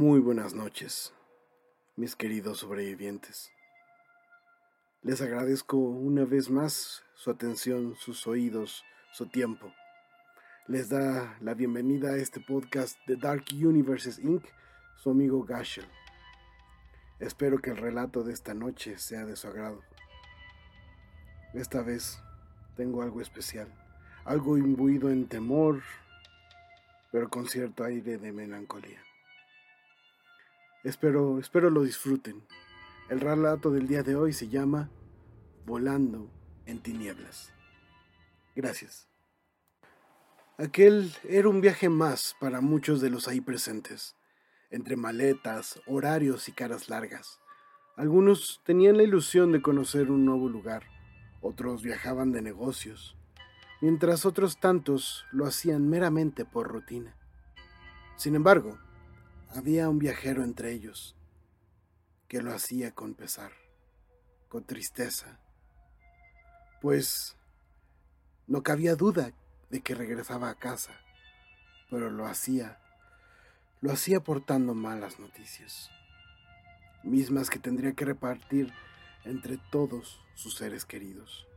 Muy buenas noches, mis queridos sobrevivientes. Les agradezco una vez más su atención, sus oídos, su tiempo. Les da la bienvenida a este podcast de Dark Universes Inc., su amigo Gashel. Espero que el relato de esta noche sea de su agrado. Esta vez tengo algo especial, algo imbuido en temor, pero con cierto aire de melancolía. Espero, espero lo disfruten. El relato del día de hoy se llama Volando en tinieblas. Gracias. Aquel era un viaje más para muchos de los ahí presentes, entre maletas, horarios y caras largas. Algunos tenían la ilusión de conocer un nuevo lugar, otros viajaban de negocios, mientras otros tantos lo hacían meramente por rutina. Sin embargo, había un viajero entre ellos que lo hacía con pesar, con tristeza, pues no cabía duda de que regresaba a casa, pero lo hacía, lo hacía portando malas noticias, mismas que tendría que repartir entre todos sus seres queridos.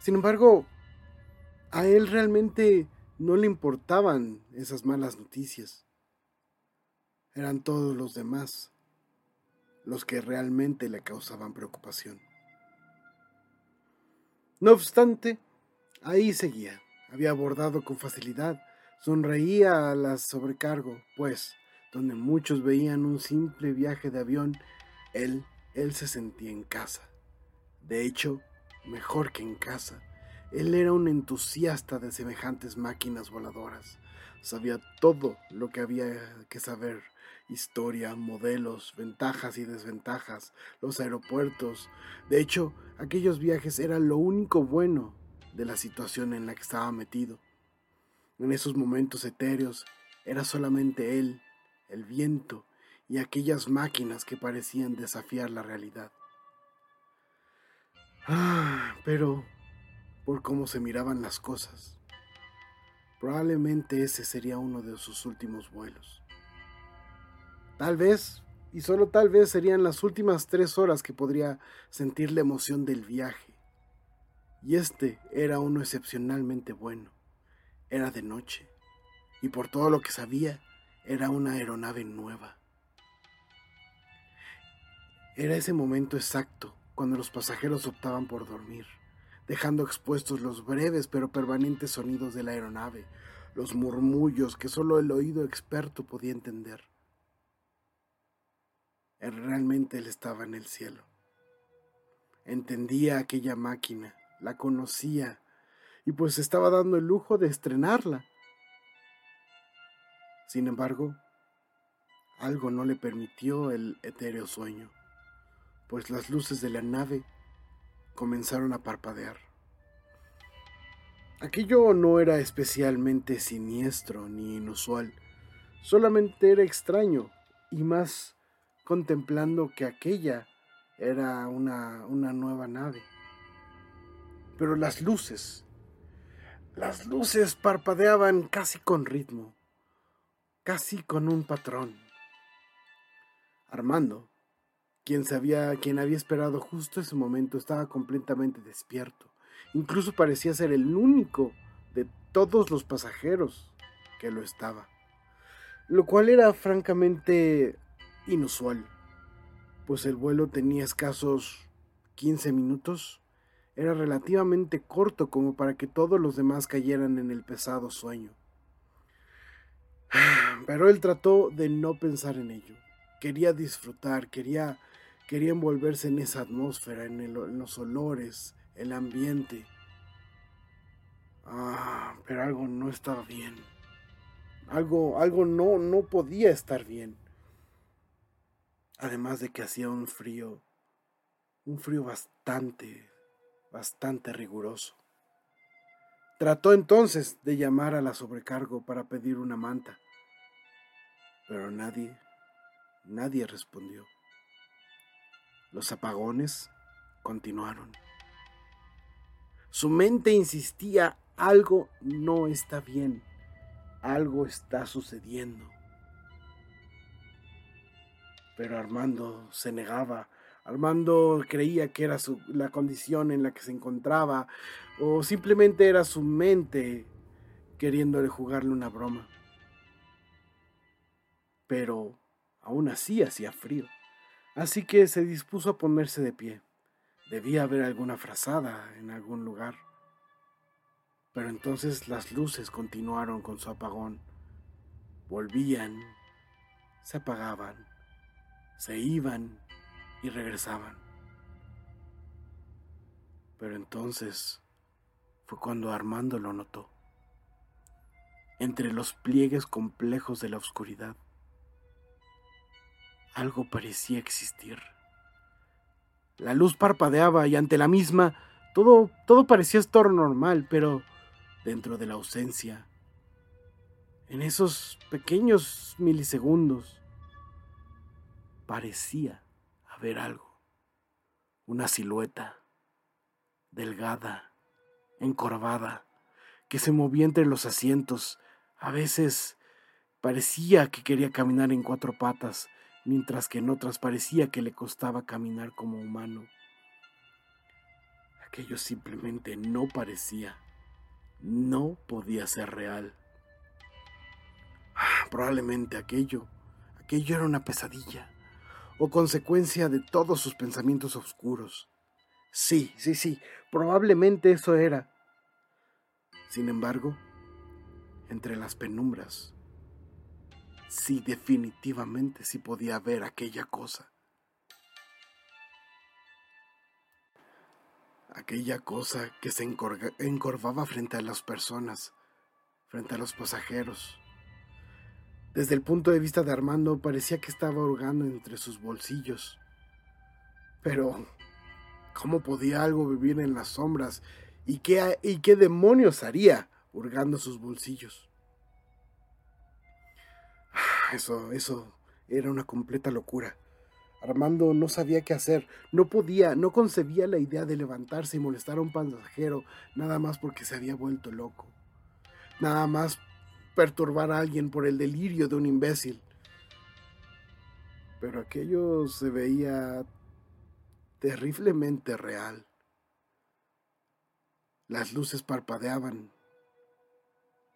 Sin embargo, a él realmente no le importaban esas malas noticias eran todos los demás los que realmente le causaban preocupación. No obstante, ahí seguía. Había abordado con facilidad, sonreía a la sobrecargo, pues, donde muchos veían un simple viaje de avión, él, él se sentía en casa. De hecho, mejor que en casa. Él era un entusiasta de semejantes máquinas voladoras. Sabía todo lo que había que saber historia, modelos, ventajas y desventajas, los aeropuertos. De hecho, aquellos viajes eran lo único bueno de la situación en la que estaba metido. En esos momentos etéreos era solamente él, el viento y aquellas máquinas que parecían desafiar la realidad. Ah, pero por cómo se miraban las cosas, probablemente ese sería uno de sus últimos vuelos. Tal vez, y solo tal vez serían las últimas tres horas que podría sentir la emoción del viaje. Y este era uno excepcionalmente bueno. Era de noche, y por todo lo que sabía, era una aeronave nueva. Era ese momento exacto cuando los pasajeros optaban por dormir, dejando expuestos los breves pero permanentes sonidos de la aeronave, los murmullos que solo el oído experto podía entender. Realmente él estaba en el cielo. Entendía aquella máquina, la conocía y pues estaba dando el lujo de estrenarla. Sin embargo, algo no le permitió el etéreo sueño, pues las luces de la nave comenzaron a parpadear. Aquello no era especialmente siniestro ni inusual, solamente era extraño y más contemplando que aquella era una, una nueva nave. Pero las luces, las luces parpadeaban casi con ritmo, casi con un patrón. Armando, quien sabía, quien había esperado justo ese momento, estaba completamente despierto. Incluso parecía ser el único de todos los pasajeros que lo estaba. Lo cual era francamente inusual, pues el vuelo tenía escasos 15 minutos. Era relativamente corto como para que todos los demás cayeran en el pesado sueño. Pero él trató de no pensar en ello. Quería disfrutar, quería, quería envolverse en esa atmósfera, en, en los olores, el ambiente. Ah, pero algo no estaba bien. Algo, algo no, no podía estar bien. Además de que hacía un frío, un frío bastante, bastante riguroso. Trató entonces de llamar a la sobrecargo para pedir una manta, pero nadie, nadie respondió. Los apagones continuaron. Su mente insistía, algo no está bien, algo está sucediendo. Pero Armando se negaba. Armando creía que era la condición en la que se encontraba o simplemente era su mente queriéndole jugarle una broma. Pero aún así hacía frío, así que se dispuso a ponerse de pie. Debía haber alguna frazada en algún lugar. Pero entonces las luces continuaron con su apagón. Volvían, se apagaban, se iban y regresaban. Pero entonces fue cuando Armando lo notó. Entre los pliegues complejos de la oscuridad, algo parecía existir. La luz parpadeaba y ante la misma todo, todo parecía estar normal, pero dentro de la ausencia, en esos pequeños milisegundos, parecía haber algo. Una silueta, delgada, encorvada, que se movía entre los asientos. A veces parecía que quería caminar en cuatro patas, mientras que en otras parecía que le costaba caminar como humano. Aquello simplemente no parecía, no podía ser real. Ah, probablemente aquello, aquello era una pesadilla, o consecuencia de todos sus pensamientos oscuros. Sí, sí, sí, probablemente eso era. Sin embargo, entre las penumbras, sí definitivamente sí podía ver aquella cosa. Aquella cosa que se encorvaba frente a las personas, frente a los pasajeros. Desde el punto de vista de Armando parecía que estaba hurgando entre sus bolsillos. Pero, ¿cómo podía algo vivir en las sombras? ¿Y qué, y qué demonios haría hurgando sus bolsillos? Eso, eso era una completa locura. Armando no sabía qué hacer, no podía, no concebía la idea de levantarse y molestar a un pasajero nada más porque se había vuelto loco. Nada más perturbar a alguien por el delirio de un imbécil. Pero aquello se veía terriblemente real. Las luces parpadeaban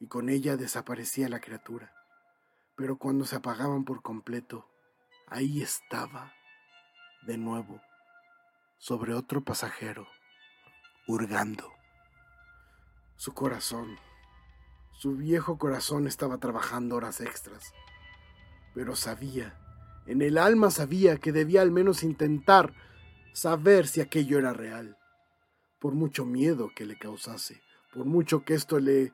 y con ella desaparecía la criatura pero cuando se apagaban por completo, ahí estaba, de nuevo, sobre otro pasajero, hurgando. Su corazón, su viejo corazón estaba trabajando horas extras, pero sabía, en el alma sabía que debía al menos intentar saber si aquello era real, por mucho miedo que le causase, por mucho que esto le...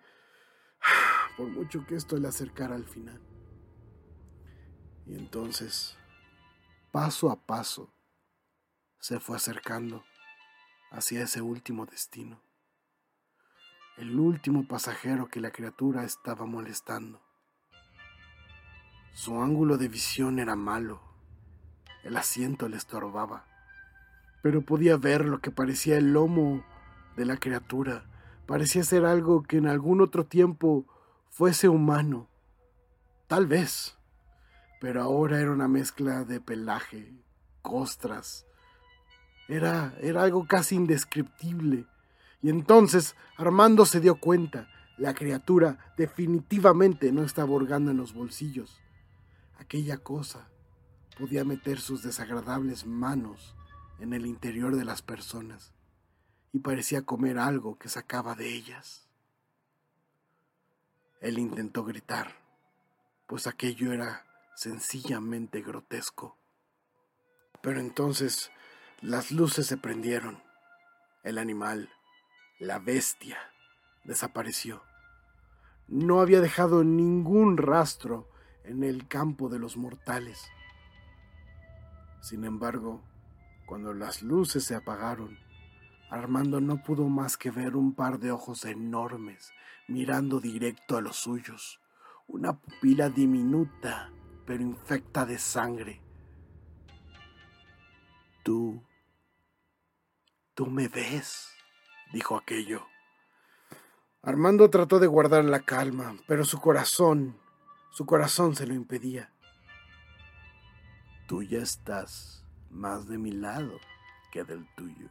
por mucho que esto le acercara al final. Y entonces, paso a paso, se fue acercando hacia ese último destino, el último pasajero que la criatura estaba molestando. Su ángulo de visión era malo, el asiento le estorbaba, pero podía ver lo que parecía el lomo de la criatura, parecía ser algo que en algún otro tiempo fuese humano, tal vez pero ahora era una mezcla de pelaje, costras. Era, era algo casi indescriptible. Y entonces Armando se dio cuenta, la criatura definitivamente no estaba hurgando en los bolsillos. Aquella cosa podía meter sus desagradables manos en el interior de las personas y parecía comer algo que sacaba de ellas. Él intentó gritar, pues aquello era sencillamente grotesco. Pero entonces las luces se prendieron. El animal, la bestia, desapareció. No había dejado ningún rastro en el campo de los mortales. Sin embargo, cuando las luces se apagaron, Armando no pudo más que ver un par de ojos enormes mirando directo a los suyos, una pupila diminuta pero infecta de sangre. Tú, tú me ves, dijo aquello. Armando trató de guardar la calma, pero su corazón, su corazón se lo impedía. Tú ya estás más de mi lado que del tuyo.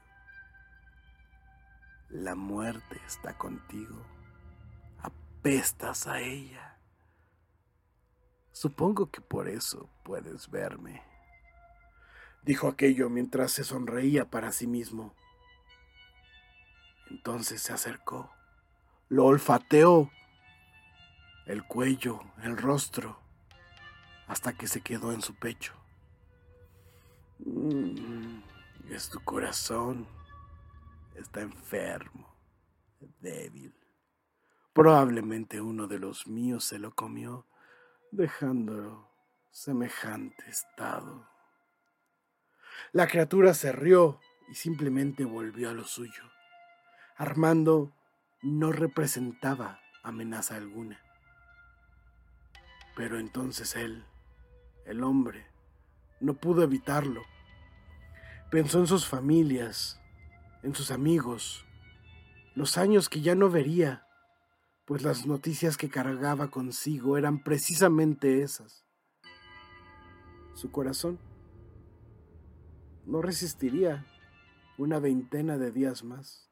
La muerte está contigo. Apestas a ella. Supongo que por eso puedes verme. Dijo aquello mientras se sonreía para sí mismo. Entonces se acercó, lo olfateó, el cuello, el rostro, hasta que se quedó en su pecho. Mm, es tu corazón. Está enfermo, débil. Probablemente uno de los míos se lo comió, dejándolo semejante estado. La criatura se rió y simplemente volvió a lo suyo. Armando no representaba amenaza alguna. Pero entonces él, el hombre, no pudo evitarlo. Pensó en sus familias, en sus amigos, los años que ya no vería, pues las noticias que cargaba consigo eran precisamente esas. Su corazón no resistiría una veintena de días más,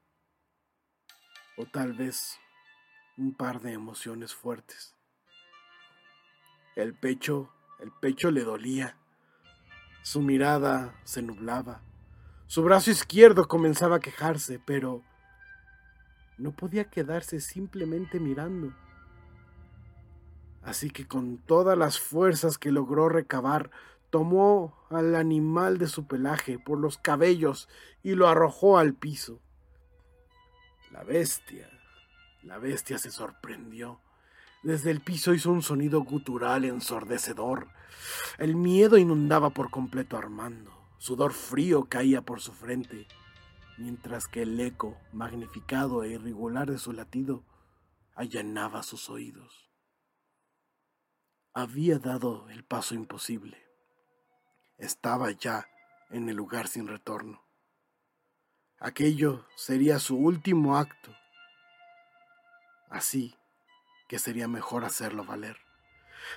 o tal vez un par de emociones fuertes. El pecho, el pecho le dolía su mirada se nublaba. Su brazo izquierdo comenzaba a quejarse, pero no podía quedarse simplemente mirando. Así que con todas las fuerzas que logró recabar, tomó al animal de su pelaje por los cabellos y lo arrojó al piso. La bestia, la bestia se sorprendió. Desde el piso hizo un sonido gutural ensordecedor. El miedo inundaba por completo a Armando. Sudor frío caía por su frente, mientras que el eco, magnificado e irregular de su latido, allanaba sus oídos. Había dado el paso imposible. Estaba ya en el lugar sin retorno. Aquello sería su último acto. Así que sería mejor hacerlo valer.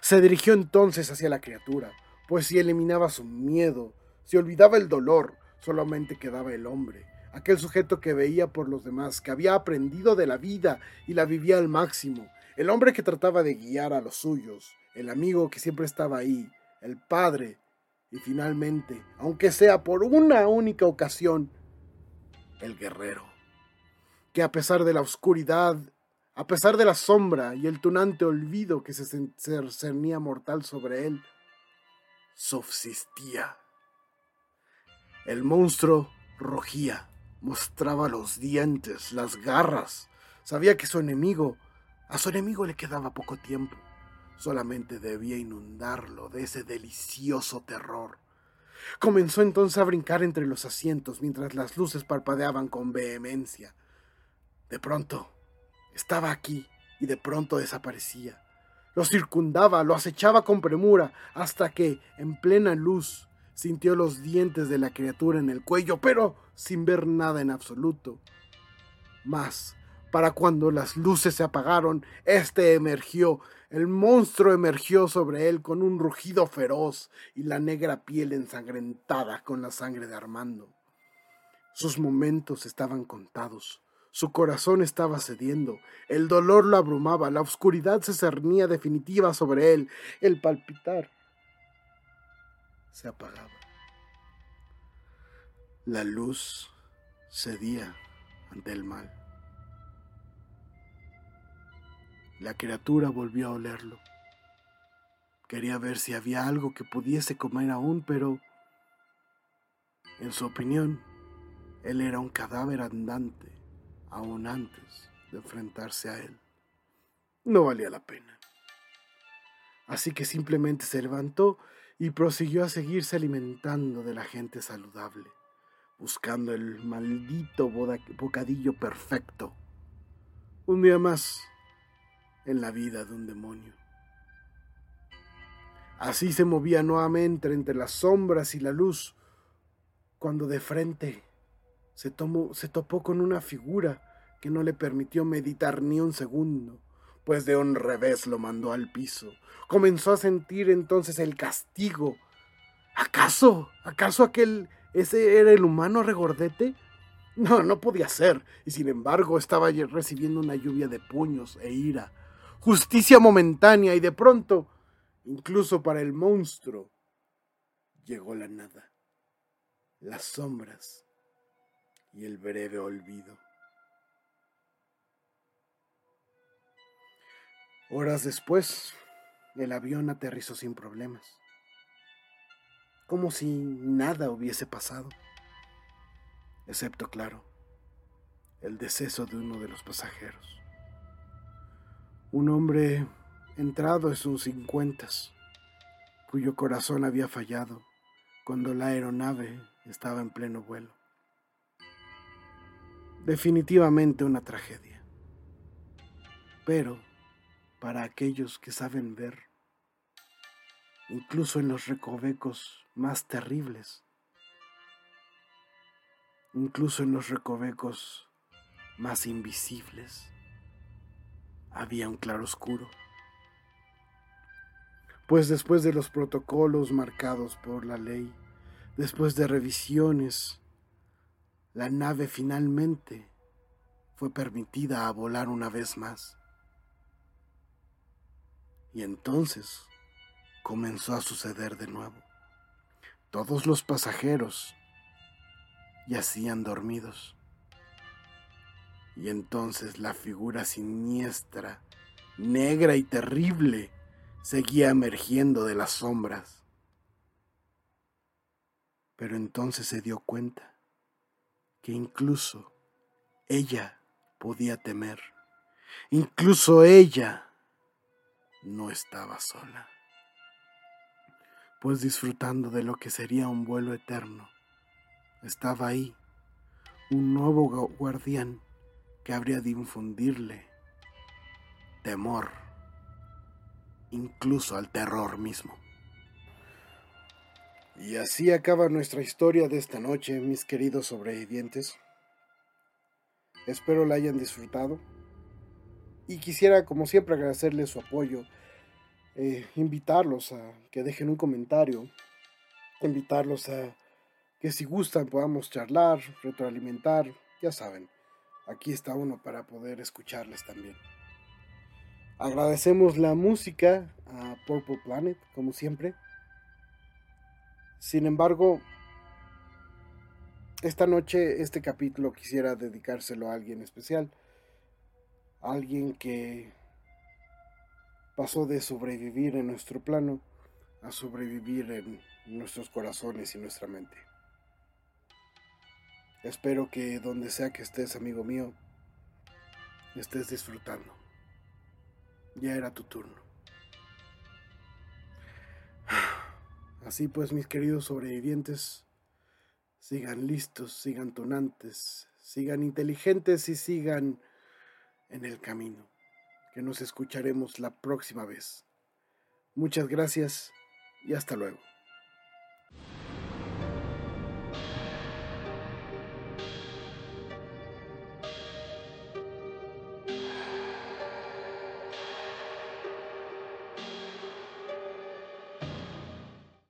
Se dirigió entonces hacia la criatura, pues si eliminaba su miedo, si olvidaba el dolor, solamente quedaba el hombre, aquel sujeto que veía por los demás, que había aprendido de la vida y la vivía al máximo, el hombre que trataba de guiar a los suyos, el amigo que siempre estaba ahí, el padre, y finalmente, aunque sea por una única ocasión, el guerrero, que a pesar de la oscuridad a pesar de la sombra y el tunante olvido que se cernía mortal sobre él, subsistía. El monstruo rugía, mostraba los dientes, las garras. Sabía que su enemigo, a su enemigo le quedaba poco tiempo. Solamente debía inundarlo de ese delicioso terror. Comenzó entonces a brincar entre los asientos mientras las luces parpadeaban con vehemencia. De pronto, estaba aquí y de pronto desaparecía. Lo circundaba, lo acechaba con premura, hasta que, en plena luz, sintió los dientes de la criatura en el cuello, pero sin ver nada en absoluto. Mas, para cuando las luces se apagaron, éste emergió, el monstruo emergió sobre él con un rugido feroz y la negra piel ensangrentada con la sangre de Armando. Sus momentos estaban contados. Su corazón estaba cediendo, el dolor lo abrumaba, la oscuridad se cernía definitiva sobre él, el palpitar se apagaba. La luz cedía ante el mal. La criatura volvió a olerlo. Quería ver si había algo que pudiese comer aún, pero, en su opinión, él era un cadáver andante aún antes de enfrentarse a él. No valía la pena. Así que simplemente se levantó y prosiguió a seguirse alimentando de la gente saludable, buscando el maldito bocadillo perfecto. Un día más en la vida de un demonio. Así se movía nuevamente entre las sombras y la luz, cuando de frente se, tomó, se topó con una figura que no le permitió meditar ni un segundo, pues de un revés lo mandó al piso. Comenzó a sentir entonces el castigo. ¿Acaso? ¿Acaso aquel ese era el humano regordete? No, no podía ser, y sin embargo estaba recibiendo una lluvia de puños e ira, justicia momentánea, y de pronto, incluso para el monstruo, llegó la nada, las sombras y el breve olvido. Horas después, el avión aterrizó sin problemas, como si nada hubiese pasado excepto, claro, el deceso de uno de los pasajeros. Un hombre entrado en sus cincuentas, cuyo corazón había fallado cuando la aeronave estaba en pleno vuelo. Definitivamente una tragedia. Pero, para aquellos que saben ver, incluso en los recovecos más terribles, incluso en los recovecos más invisibles, había un claroscuro. Pues después de los protocolos marcados por la ley, después de revisiones, la nave finalmente fue permitida a volar una vez más. Y entonces comenzó a suceder de nuevo. Todos los pasajeros yacían dormidos. Y entonces la figura siniestra, negra y terrible, seguía emergiendo de las sombras. Pero entonces se dio cuenta que incluso ella podía temer. Incluso ella no estaba sola, pues disfrutando de lo que sería un vuelo eterno estaba ahí un nuevo guardián que habría de infundirle temor, incluso al terror mismo. Y así acaba nuestra historia de esta noche, mis queridos sobrevivientes. Espero la hayan disfrutado. Y quisiera, como siempre, agradecerles su apoyo, eh, invitarlos a que dejen un comentario, invitarlos a que si gustan podamos charlar, retroalimentar, ya saben, aquí está uno para poder escucharles también. Agradecemos la música a Purple Planet, como siempre. Sin embargo, esta noche, este capítulo quisiera dedicárselo a alguien especial. alguien que pasó de sobrevivir en nuestro plano a sobrevivir en nuestros corazones y nuestra mente. Espero que donde sea que estés, amigo mío, estés disfrutando. Ya era tu turno. Así pues, mis queridos sobrevivientes, sigan listos, sigan tonantes, sigan inteligentes y sigan en el camino, que nos escucharemos la próxima vez. Muchas gracias y hasta luego.